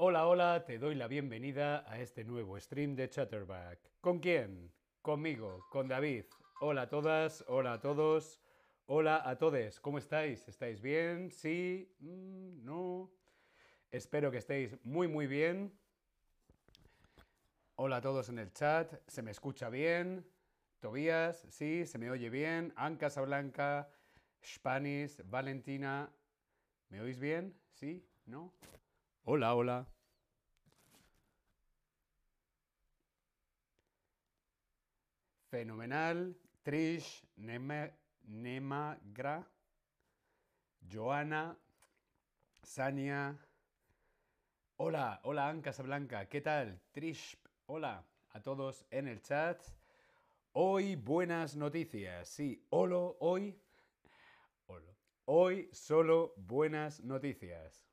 Hola, hola, te doy la bienvenida a este nuevo stream de Chatterback. ¿Con quién? Conmigo, con David. Hola a todas, hola a todos, hola a todos. ¿Cómo estáis? ¿Estáis bien? ¿Sí? Mm, ¿No? Espero que estéis muy, muy bien. Hola a todos en el chat. ¿Se me escucha bien? Tobías, sí, se me oye bien. Anca Blanca, Spanish, Valentina. ¿Me oís bien? ¿Sí? ¿No? Hola, hola. Fenomenal. Trish, Nemagra, Joana, Sania. Hola, hola, Anca Blanca. ¿Qué tal? Trish, hola a todos en el chat. Hoy buenas noticias. Sí, holo, hoy. Hoy solo buenas noticias.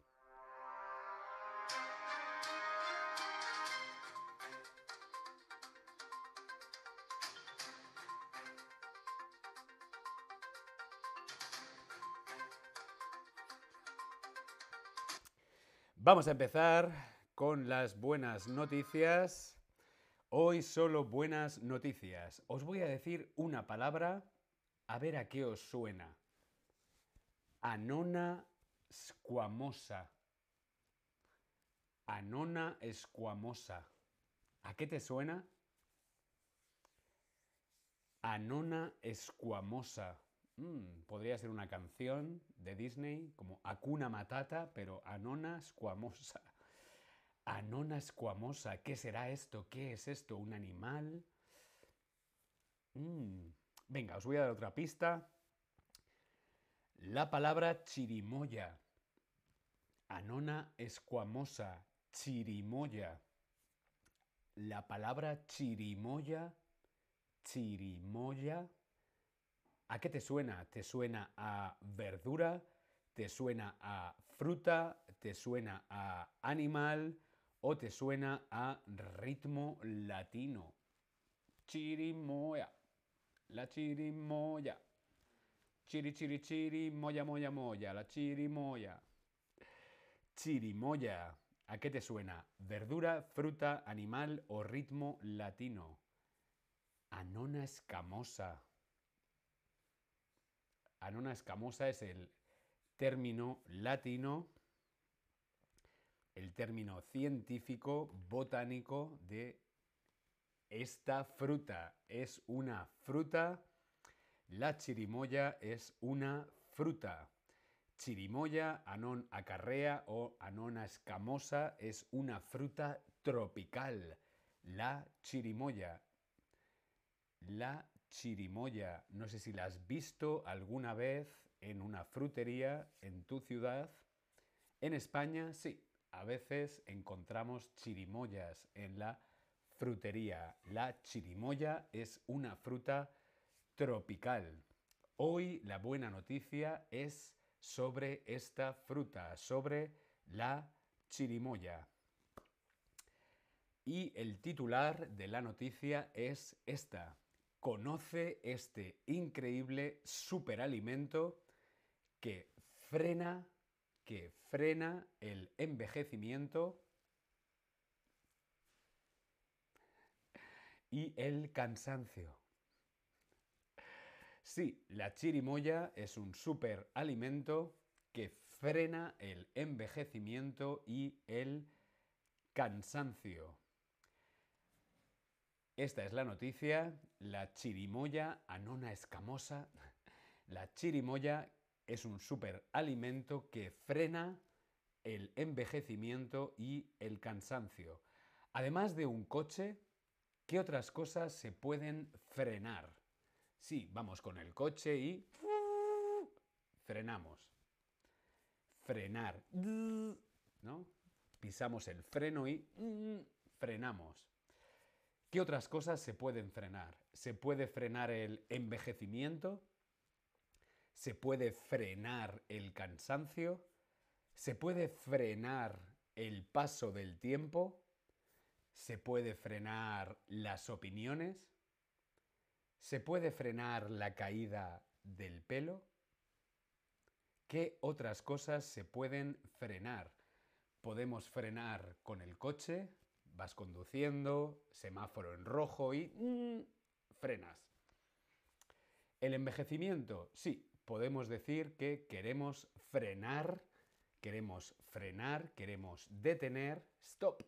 Vamos a empezar con las buenas noticias. Hoy solo buenas noticias. Os voy a decir una palabra, a ver a qué os suena. Anona squamosa. Anona escuamosa. ¿A qué te suena? Anona escuamosa. Mm, podría ser una canción de Disney como Acuna Matata, pero Anona Squamosa. Anona Squamosa, ¿qué será esto? ¿Qué es esto? ¿Un animal? Mm, venga, os voy a dar otra pista. La palabra chirimoya. Anona escuamosa, chirimoya. La palabra chirimoya, chirimoya ¿A qué te suena? ¿Te suena a verdura? ¿Te suena a fruta? ¿Te suena a animal? ¿O te suena a ritmo latino? Chirimoya. La chirimoya. Chiri, chiri, chiri, moya, moya, moya. La chirimoya. Chirimoya. ¿A qué te suena? ¿Verdura, fruta, animal o ritmo latino? Anona escamosa. Anona escamosa es el término latino, el término científico, botánico de esta fruta. Es una fruta. La chirimoya es una fruta. Chirimoya, anon acarrea o anona escamosa es una fruta tropical. La chirimoya. La chirimoya. No sé si la has visto alguna vez en una frutería en tu ciudad. En España, sí, a veces encontramos chirimoyas en la frutería. La chirimoya es una fruta tropical. Hoy la buena noticia es sobre esta fruta, sobre la chirimoya. Y el titular de la noticia es esta. Conoce este increíble superalimento que frena, que frena el envejecimiento y el cansancio. Sí, la chirimoya es un superalimento que frena el envejecimiento y el cansancio. Esta es la noticia. La chirimoya anona escamosa. La chirimoya es un superalimento que frena el envejecimiento y el cansancio. Además de un coche, ¿qué otras cosas se pueden frenar? Sí, vamos con el coche y frenamos. Frenar. ¿No? Pisamos el freno y frenamos. ¿Qué otras cosas se pueden frenar? Se puede frenar el envejecimiento, se puede frenar el cansancio, se puede frenar el paso del tiempo, se puede frenar las opiniones, se puede frenar la caída del pelo. ¿Qué otras cosas se pueden frenar? podemos frenar con el coche, vas conduciendo, semáforo en rojo y mm, frenas. El envejecimiento, sí, podemos decir que queremos frenar, queremos frenar, queremos detener, stop,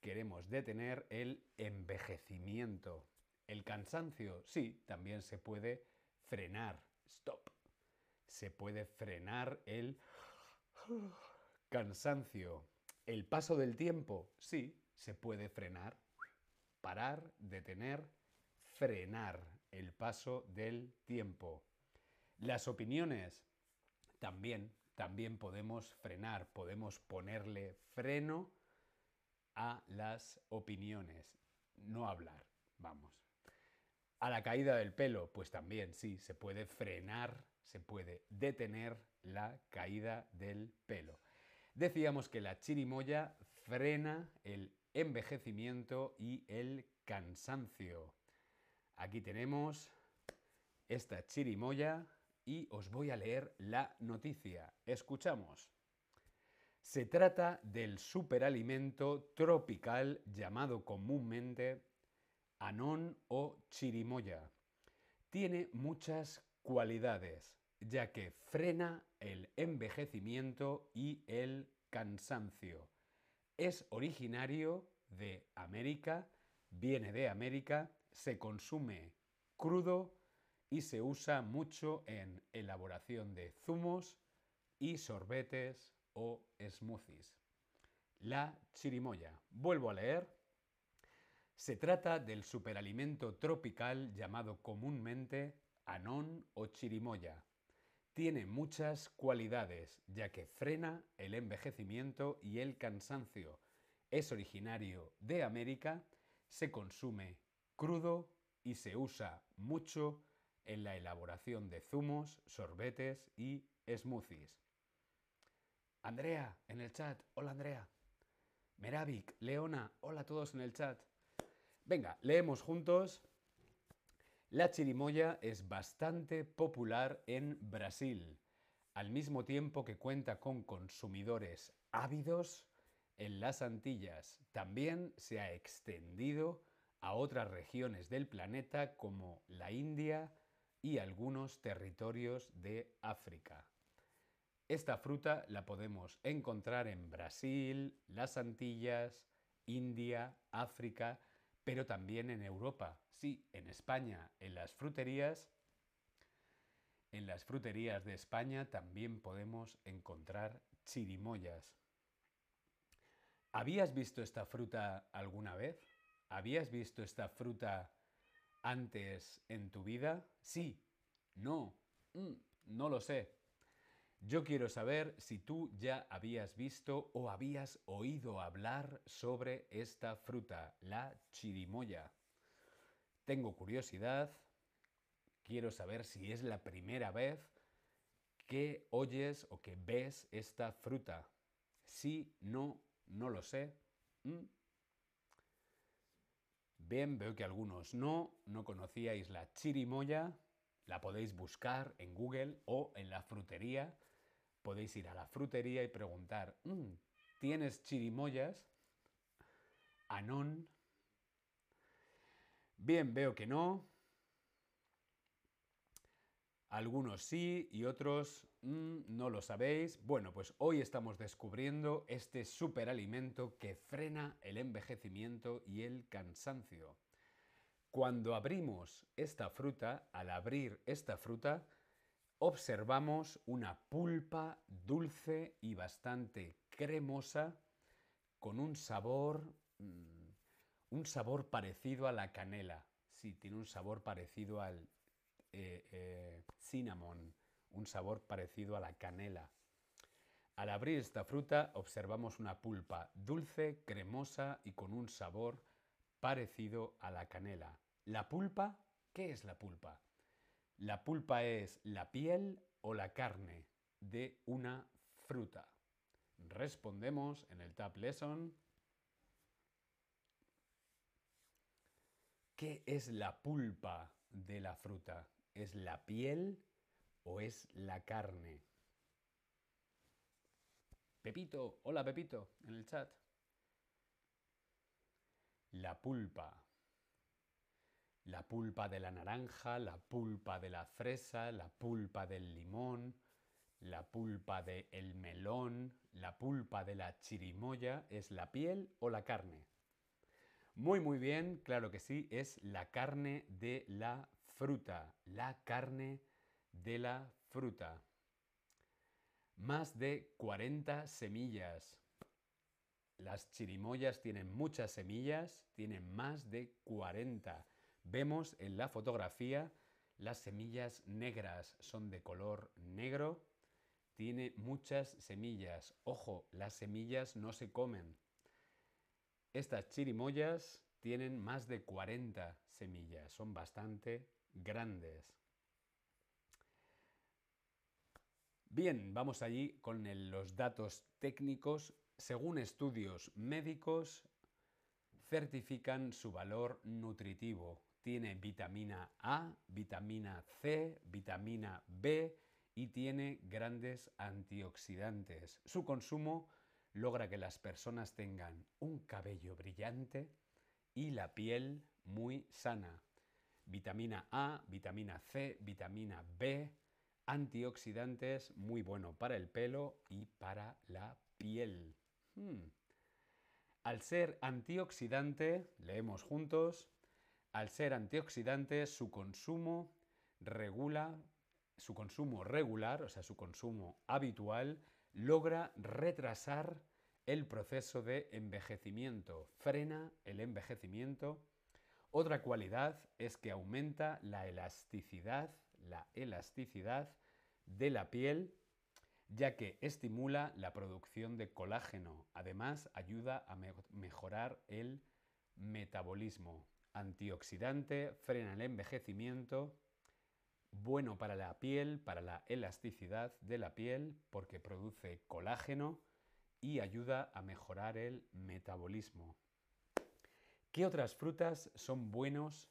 queremos detener el envejecimiento. El cansancio, sí, también se puede frenar, stop. Se puede frenar el cansancio. El paso del tiempo, sí, se puede frenar, parar, detener, frenar el paso del tiempo. Las opiniones, también, también podemos frenar, podemos ponerle freno a las opiniones. No hablar, vamos. A la caída del pelo, pues también, sí, se puede frenar, se puede detener la caída del pelo. Decíamos que la chirimoya frena el envejecimiento y el cansancio. Aquí tenemos esta chirimoya y os voy a leer la noticia. Escuchamos. Se trata del superalimento tropical llamado comúnmente anón o chirimoya. Tiene muchas cualidades, ya que frena el envejecimiento y el cansancio. Es originario de América, viene de América, se consume crudo y se usa mucho en elaboración de zumos y sorbetes o smoothies. La chirimoya. Vuelvo a leer. Se trata del superalimento tropical llamado comúnmente anón o chirimoya. Tiene muchas cualidades, ya que frena el envejecimiento y el cansancio. Es originario de América, se consume crudo y se usa mucho en la elaboración de zumos, sorbetes y smoothies. Andrea, en el chat. Hola Andrea. Meravik, Leona, hola a todos en el chat. Venga, leemos juntos. La chirimoya es bastante popular en Brasil, al mismo tiempo que cuenta con consumidores ávidos en las Antillas. También se ha extendido a otras regiones del planeta como la India y algunos territorios de África. Esta fruta la podemos encontrar en Brasil, las Antillas, India, África, pero también en Europa. Sí, en España, en las fruterías. En las fruterías de España también podemos encontrar chirimoyas. ¿Habías visto esta fruta alguna vez? ¿Habías visto esta fruta antes en tu vida? Sí, no, mm, no lo sé. Yo quiero saber si tú ya habías visto o habías oído hablar sobre esta fruta, la chirimoya. Tengo curiosidad, quiero saber si es la primera vez que oyes o que ves esta fruta. Sí, no, no lo sé. ¿Mm? Bien, veo que algunos no, no conocíais la chirimoya, la podéis buscar en Google o en la frutería. Podéis ir a la frutería y preguntar, mm, ¿tienes chirimoyas? Anón. Bien, veo que no. Algunos sí y otros mm, no lo sabéis. Bueno, pues hoy estamos descubriendo este superalimento que frena el envejecimiento y el cansancio. Cuando abrimos esta fruta, al abrir esta fruta, observamos una pulpa dulce y bastante cremosa con un sabor, mm, un sabor parecido a la canela. Sí, tiene un sabor parecido al eh, eh, cinnamon, un sabor parecido a la canela. Al abrir esta fruta observamos una pulpa dulce, cremosa y con un sabor parecido a la canela. ¿La pulpa? ¿Qué es la pulpa? La pulpa es la piel o la carne de una fruta. Respondemos en el Tab Lesson. ¿Qué es la pulpa de la fruta? ¿Es la piel o es la carne? Pepito, hola Pepito, en el chat. La pulpa. La pulpa de la naranja, la pulpa de la fresa, la pulpa del limón, la pulpa del melón, la pulpa de la chirimoya, ¿es la piel o la carne? Muy, muy bien, claro que sí, es la carne de la fruta, la carne de la fruta. Más de 40 semillas. Las chirimoyas tienen muchas semillas, tienen más de 40. Vemos en la fotografía las semillas negras, son de color negro, tiene muchas semillas. Ojo, las semillas no se comen. Estas chirimoyas tienen más de 40 semillas, son bastante grandes. Bien, vamos allí con los datos técnicos. Según estudios médicos, certifican su valor nutritivo. Tiene vitamina A, vitamina C, vitamina B y tiene grandes antioxidantes. Su consumo logra que las personas tengan un cabello brillante y la piel muy sana. Vitamina A, vitamina C, vitamina B, antioxidantes, muy bueno para el pelo y para la piel. Hmm. Al ser antioxidante, leemos juntos, al ser antioxidante su consumo regula, su consumo regular, o sea, su consumo habitual, logra retrasar el proceso de envejecimiento, frena el envejecimiento. Otra cualidad es que aumenta la elasticidad, la elasticidad de la piel, ya que estimula la producción de colágeno. Además, ayuda a mejorar el metabolismo. Antioxidante, frena el envejecimiento, bueno para la piel, para la elasticidad de la piel, porque produce colágeno y ayuda a mejorar el metabolismo. ¿Qué otras frutas son buenos?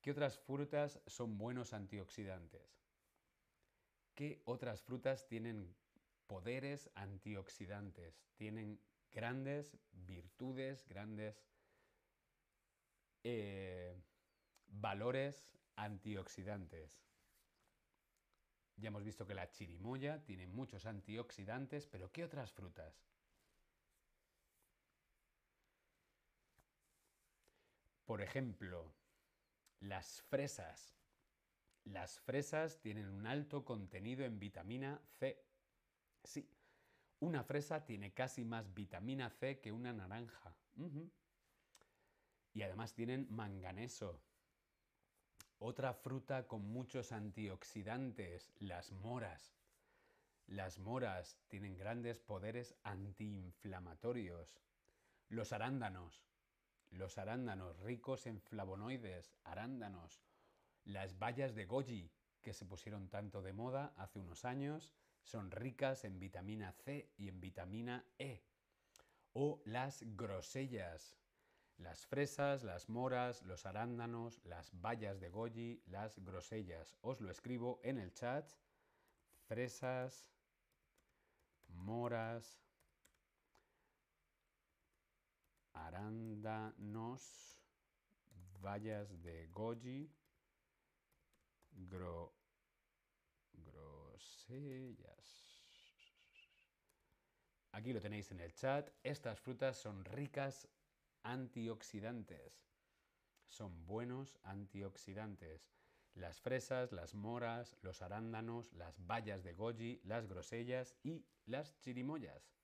¿Qué otras frutas son buenos antioxidantes? ¿Qué otras frutas tienen poderes antioxidantes? Tienen grandes virtudes, grandes eh, valores antioxidantes. Ya hemos visto que la chirimoya tiene muchos antioxidantes, pero ¿qué otras frutas? Por ejemplo, las fresas. Las fresas tienen un alto contenido en vitamina C. Sí, una fresa tiene casi más vitamina C que una naranja. Y además tienen manganeso, otra fruta con muchos antioxidantes, las moras. Las moras tienen grandes poderes antiinflamatorios. Los arándanos. Los arándanos ricos en flavonoides, arándanos. Las bayas de goji, que se pusieron tanto de moda hace unos años, son ricas en vitamina C y en vitamina E. O las grosellas, las fresas, las moras, los arándanos, las bayas de goji, las grosellas. Os lo escribo en el chat. Fresas, moras, arándanos, bayas de goji, gro, grosellas. Aquí lo tenéis en el chat. Estas frutas son ricas antioxidantes. Son buenos antioxidantes. Las fresas, las moras, los arándanos, las bayas de goji, las grosellas y las chirimoyas.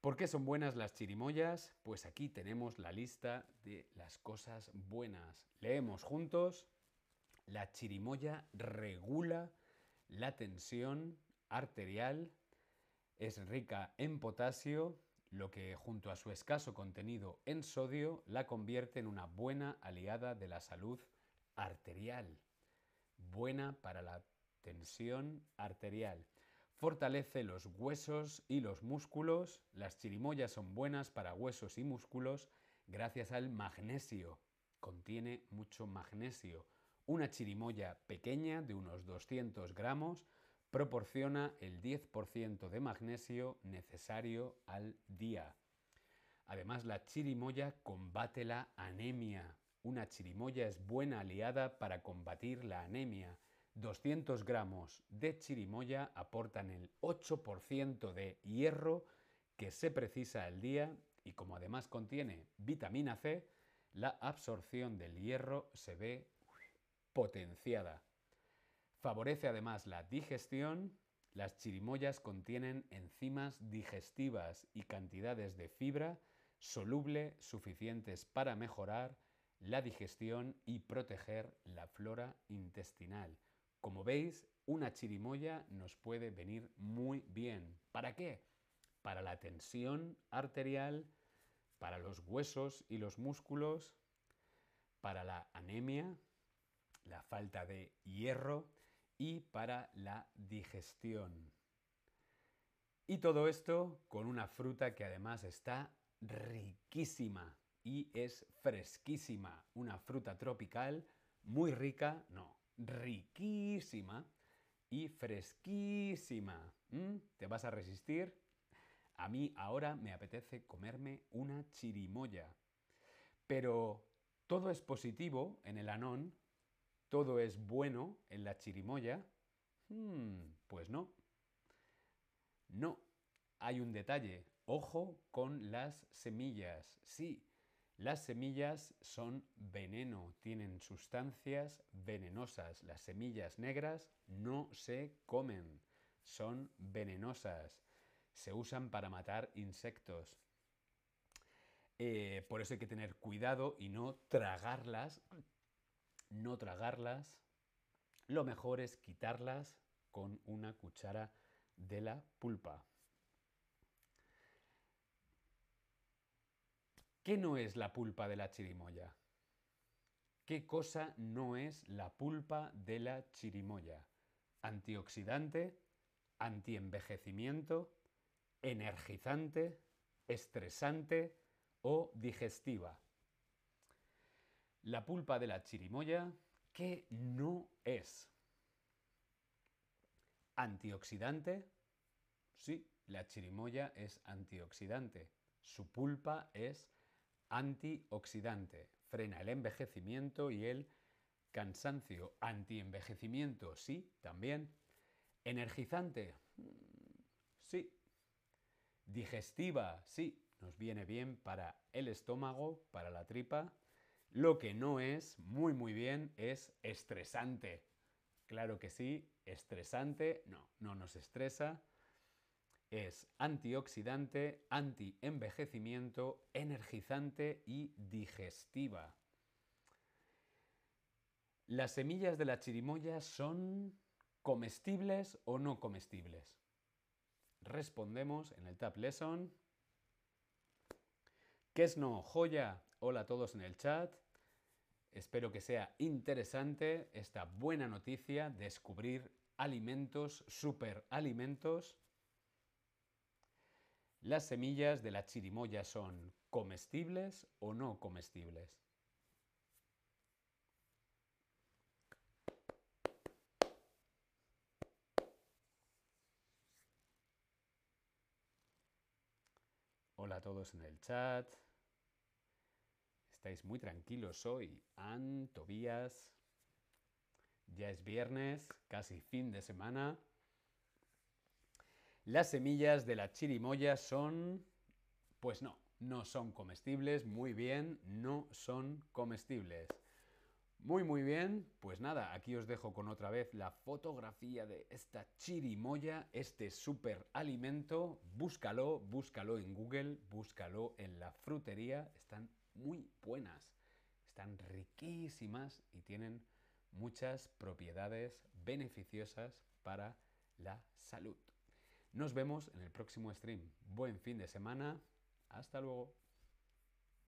¿Por qué son buenas las chirimoyas? Pues aquí tenemos la lista de las cosas buenas. Leemos juntos. La chirimoya regula la tensión arterial, es rica en potasio, lo que junto a su escaso contenido en sodio la convierte en una buena aliada de la salud arterial, buena para la tensión arterial. Fortalece los huesos y los músculos. Las chirimoyas son buenas para huesos y músculos gracias al magnesio. Contiene mucho magnesio. Una chirimoya pequeña de unos 200 gramos proporciona el 10% de magnesio necesario al día. Además, la chirimoya combate la anemia. Una chirimoya es buena aliada para combatir la anemia. 200 gramos de chirimoya aportan el 8% de hierro que se precisa al día y como además contiene vitamina C, la absorción del hierro se ve potenciada. Favorece además la digestión. Las chirimoyas contienen enzimas digestivas y cantidades de fibra soluble suficientes para mejorar la digestión y proteger la flora intestinal. Como veis, una chirimoya nos puede venir muy bien. ¿Para qué? Para la tensión arterial, para los huesos y los músculos, para la anemia, la falta de hierro y para la digestión. Y todo esto con una fruta que además está riquísima y es fresquísima. Una fruta tropical muy rica, no, riquísima y fresquísima. ¿Mm? ¿Te vas a resistir? A mí ahora me apetece comerme una chirimoya. Pero todo es positivo en el anón, todo es bueno en la chirimoya. Hmm, pues no. No. Hay un detalle. Ojo con las semillas. Sí, las semillas son veneno, tienen sustancias venenosas. Las semillas negras no se comen, son venenosas. Se usan para matar insectos. Eh, por eso hay que tener cuidado y no tragarlas. No tragarlas. Lo mejor es quitarlas con una cuchara de la pulpa. ¿Qué no es la pulpa de la chirimoya? ¿Qué cosa no es la pulpa de la chirimoya? Antioxidante, antienvejecimiento, energizante, estresante o digestiva. La pulpa de la chirimoya, ¿qué no es? Antioxidante. Sí, la chirimoya es antioxidante. Su pulpa es antioxidante, frena el envejecimiento y el cansancio. Antienvejecimiento, sí, también. Energizante, mm, sí. Digestiva, sí, nos viene bien para el estómago, para la tripa. Lo que no es muy muy bien es estresante. Claro que sí, estresante, no, no nos estresa es antioxidante, anti-envejecimiento, energizante y digestiva. ¿Las semillas de la chirimoya son comestibles o no comestibles? Respondemos en el Tab Lesson. ¿Qué es no? Joya. Hola a todos en el chat. Espero que sea interesante esta buena noticia, descubrir alimentos, superalimentos ¿Las semillas de la chirimoya son comestibles o no comestibles? Hola a todos en el chat. Estáis muy tranquilos hoy. Ann, Tobías. Ya es viernes, casi fin de semana. Las semillas de la chirimoya son... Pues no, no son comestibles. Muy bien, no son comestibles. Muy, muy bien. Pues nada, aquí os dejo con otra vez la fotografía de esta chirimoya, este super alimento. Búscalo, búscalo en Google, búscalo en la frutería. Están muy buenas, están riquísimas y tienen muchas propiedades beneficiosas para la salud. Nos vemos en el próximo stream. Buen fin de semana. Hasta luego.